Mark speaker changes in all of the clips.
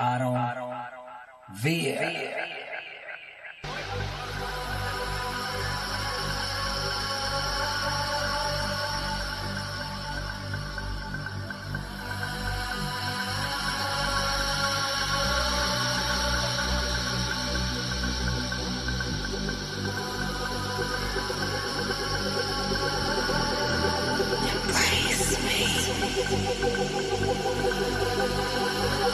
Speaker 1: Aaron, Aaron, Embrace me.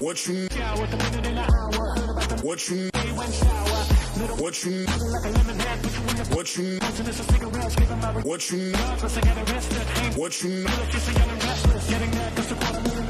Speaker 2: What you shower, within an hour. Heard about the what you shower. what you like a lemon head, you what you mountainous of cigarettes, giving what you love, I got arrested. What you know, kissing and restless, getting that, cause the quarter million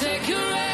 Speaker 3: take your ass.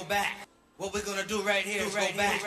Speaker 4: go back. What we're gonna do right here do is right go here, back.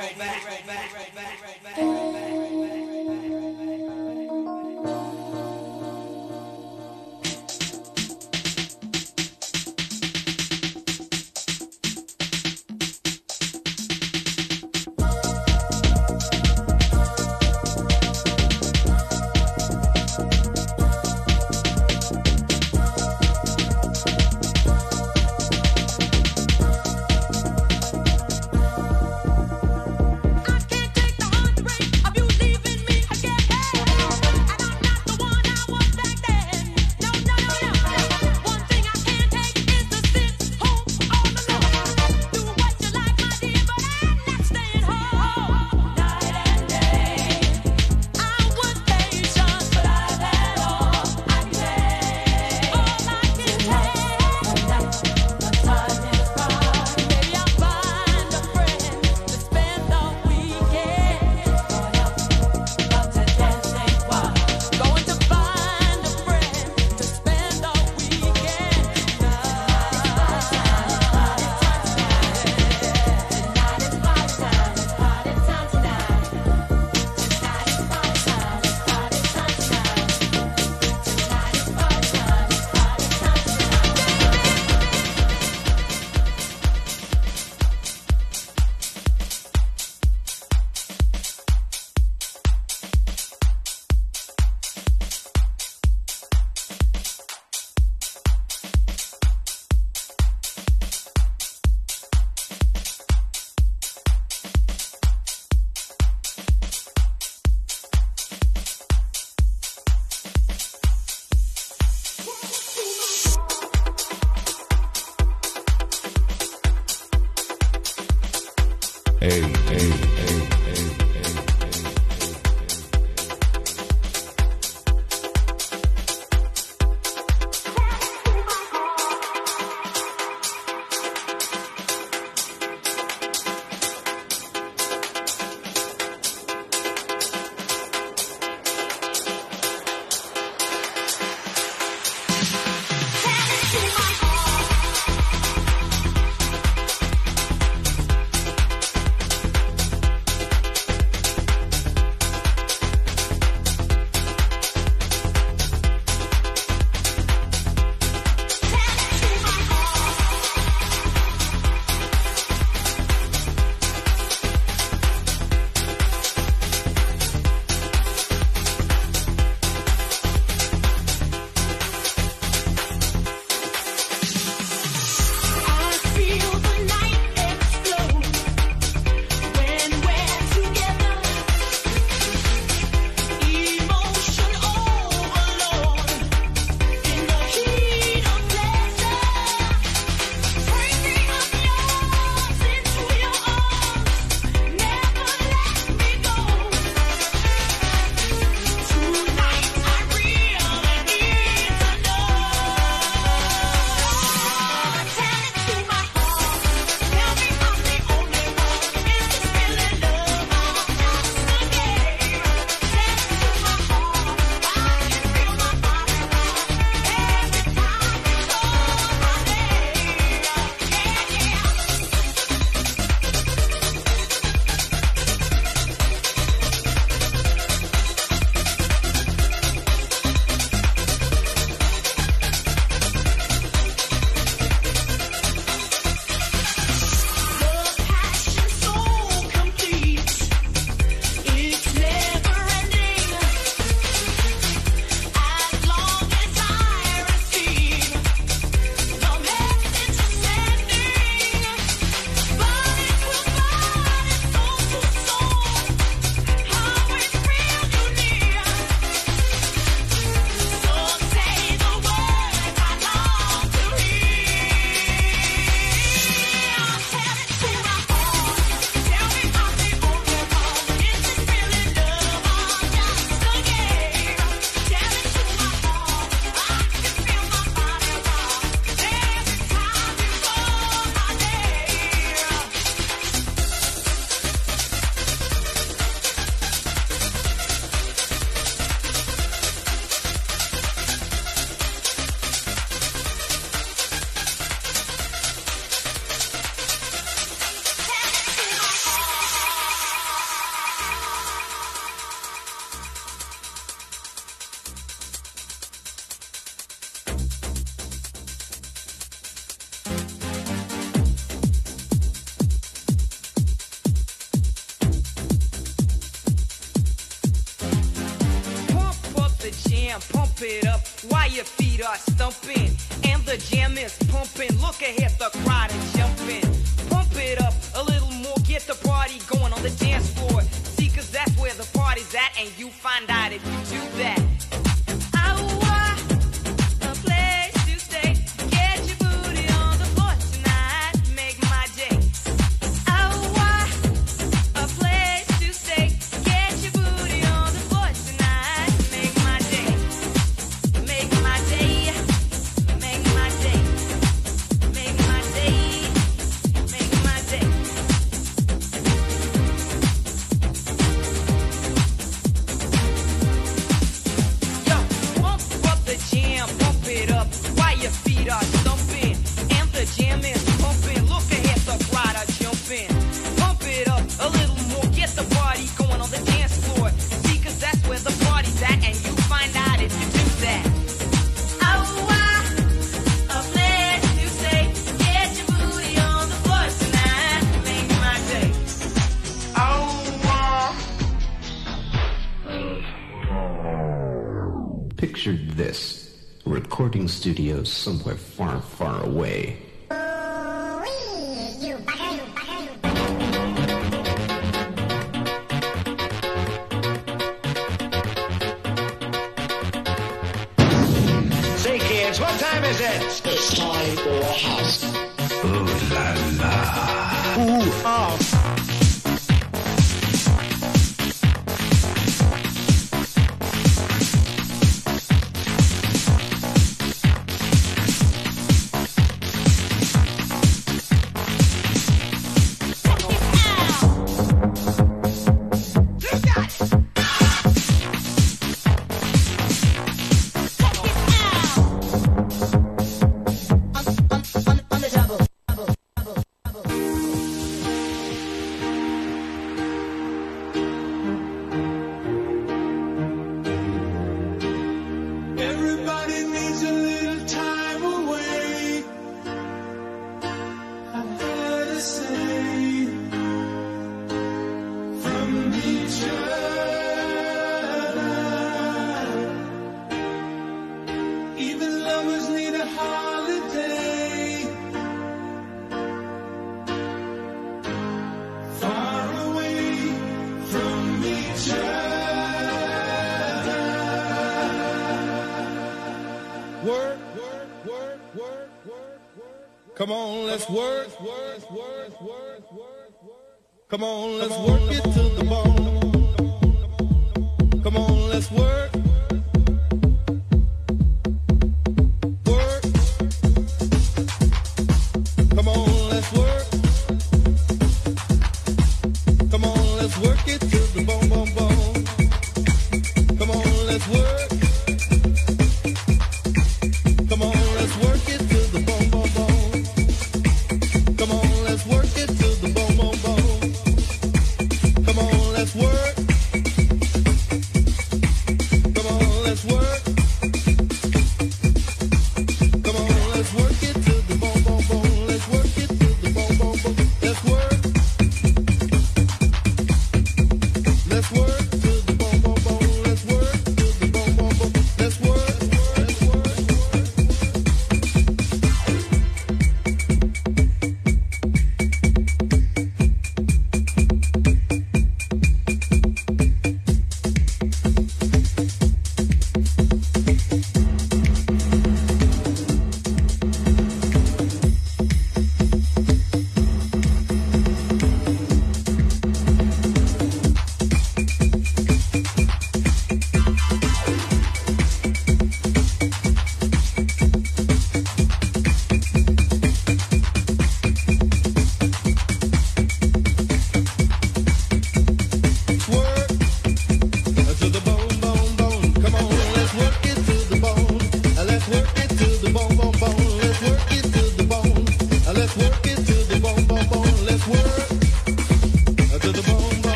Speaker 5: somewhere far.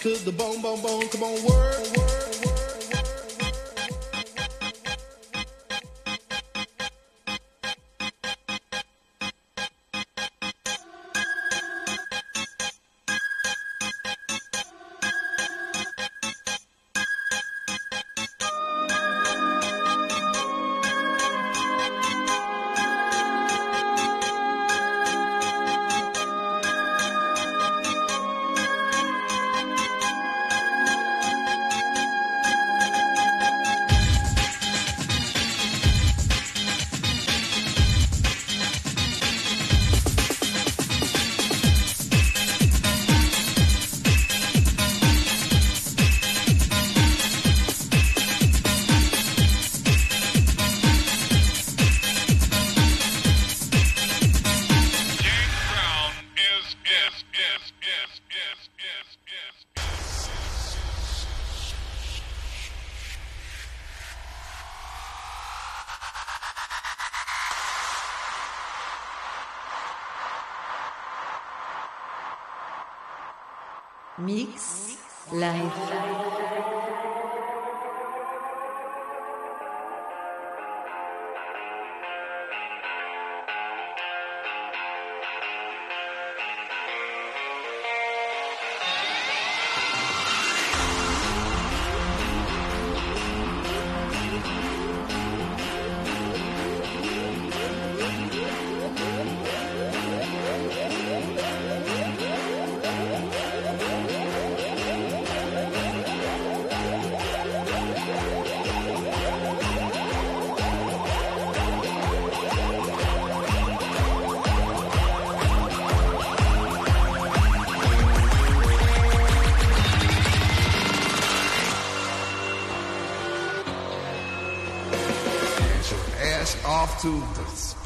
Speaker 6: 'Cause the bone, bone, bone. Come on, work.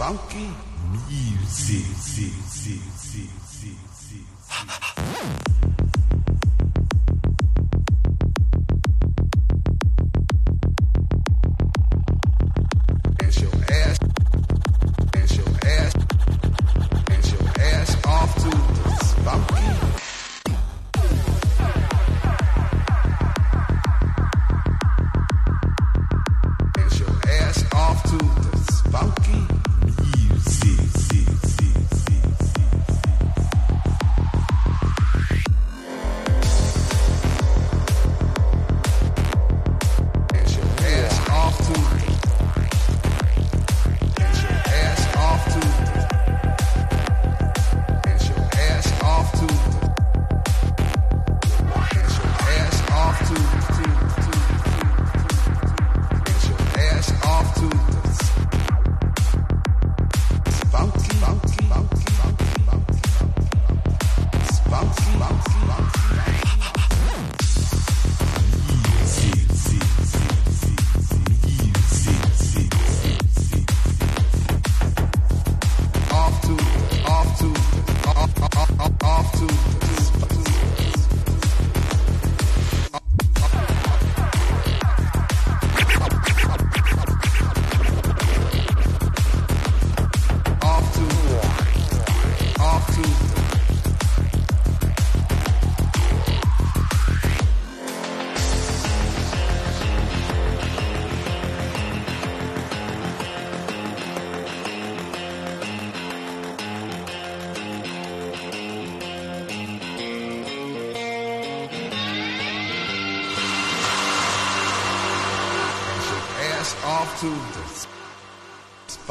Speaker 7: Funky Music.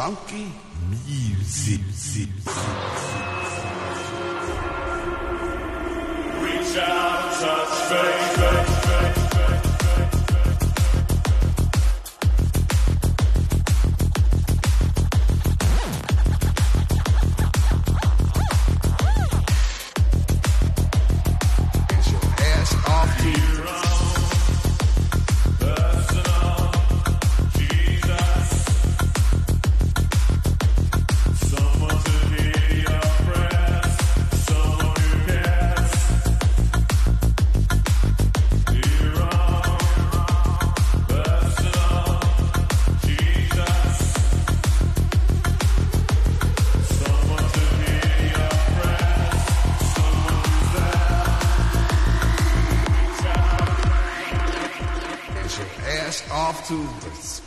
Speaker 8: बाकी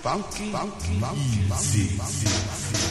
Speaker 8: funky, funky, funky, funky, funky, funky.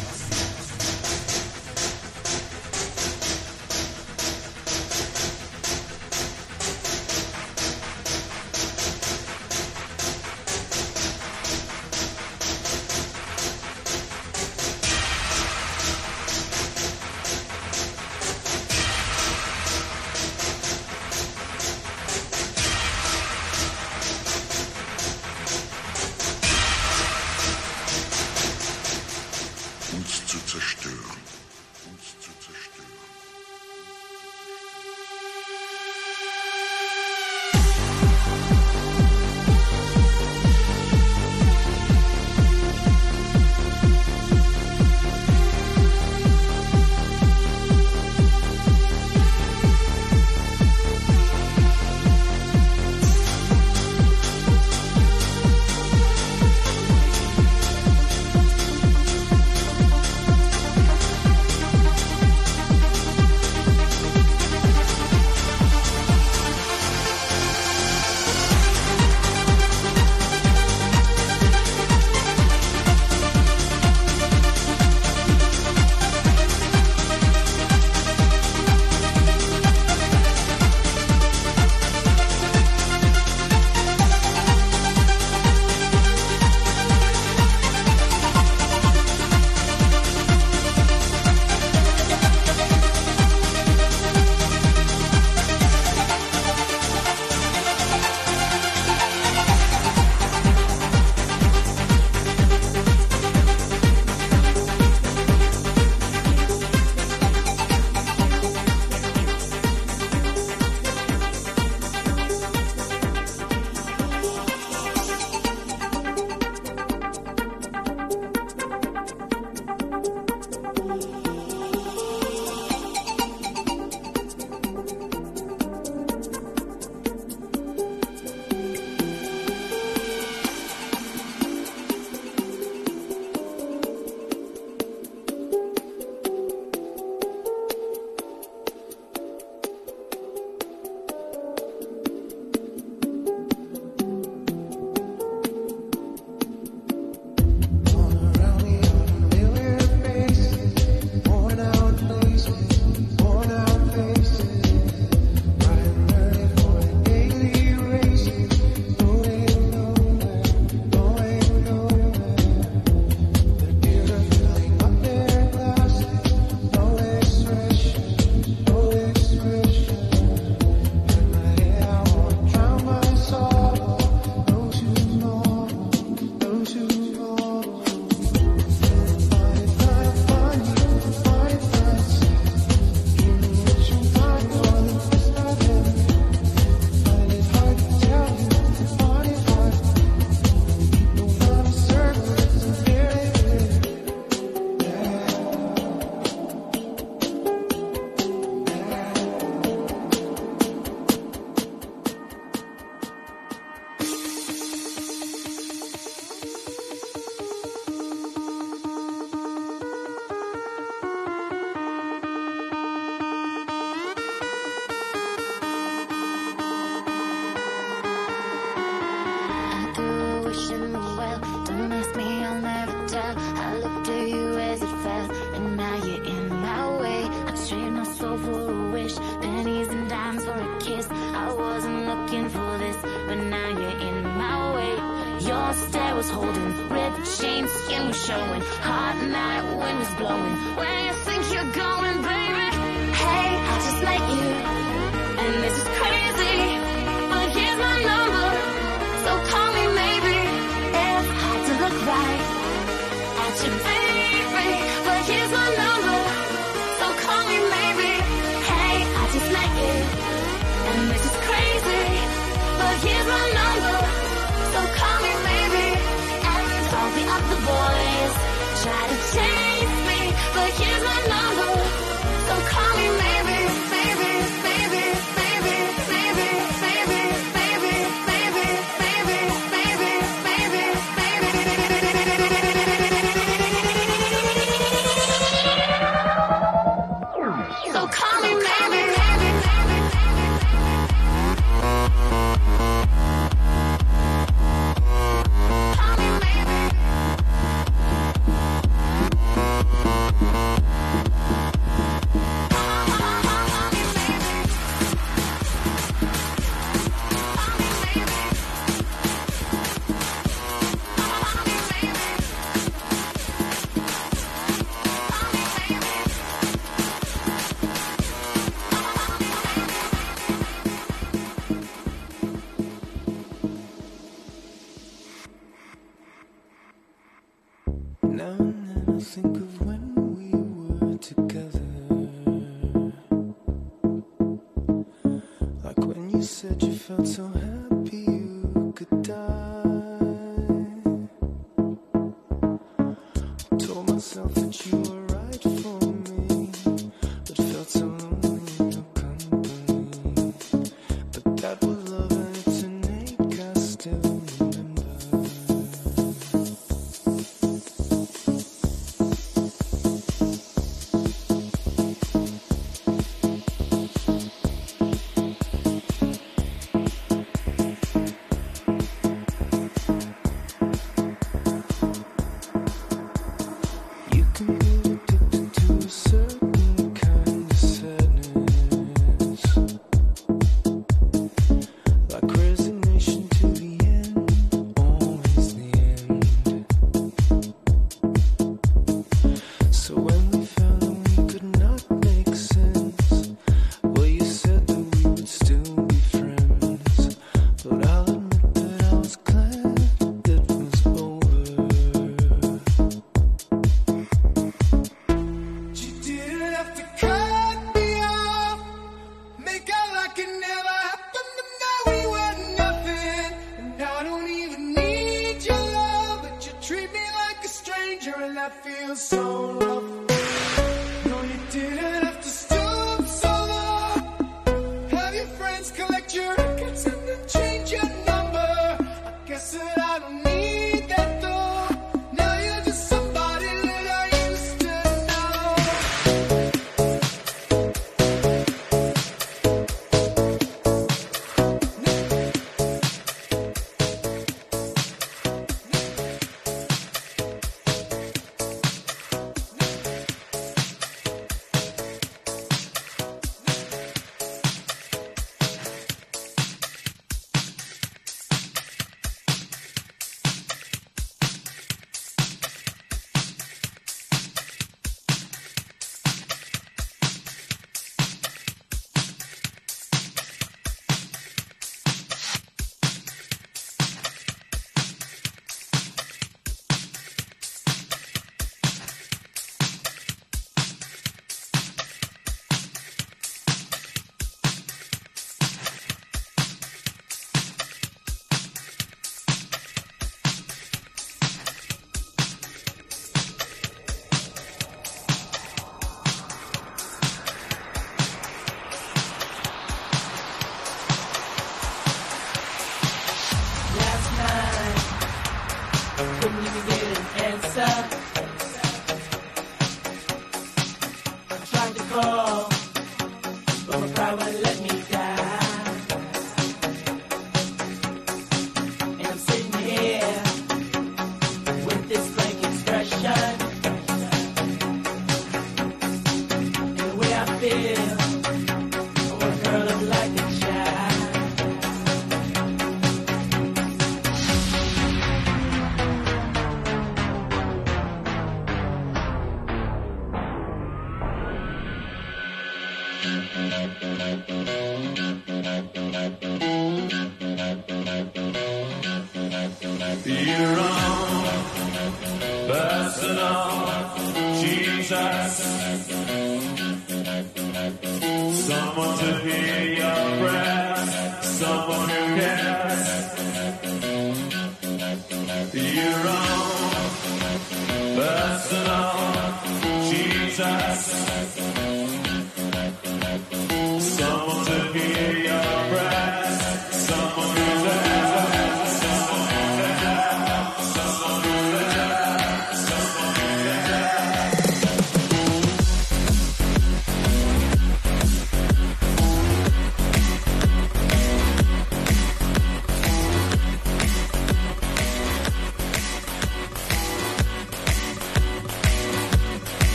Speaker 9: Try to chase me, but here's my number.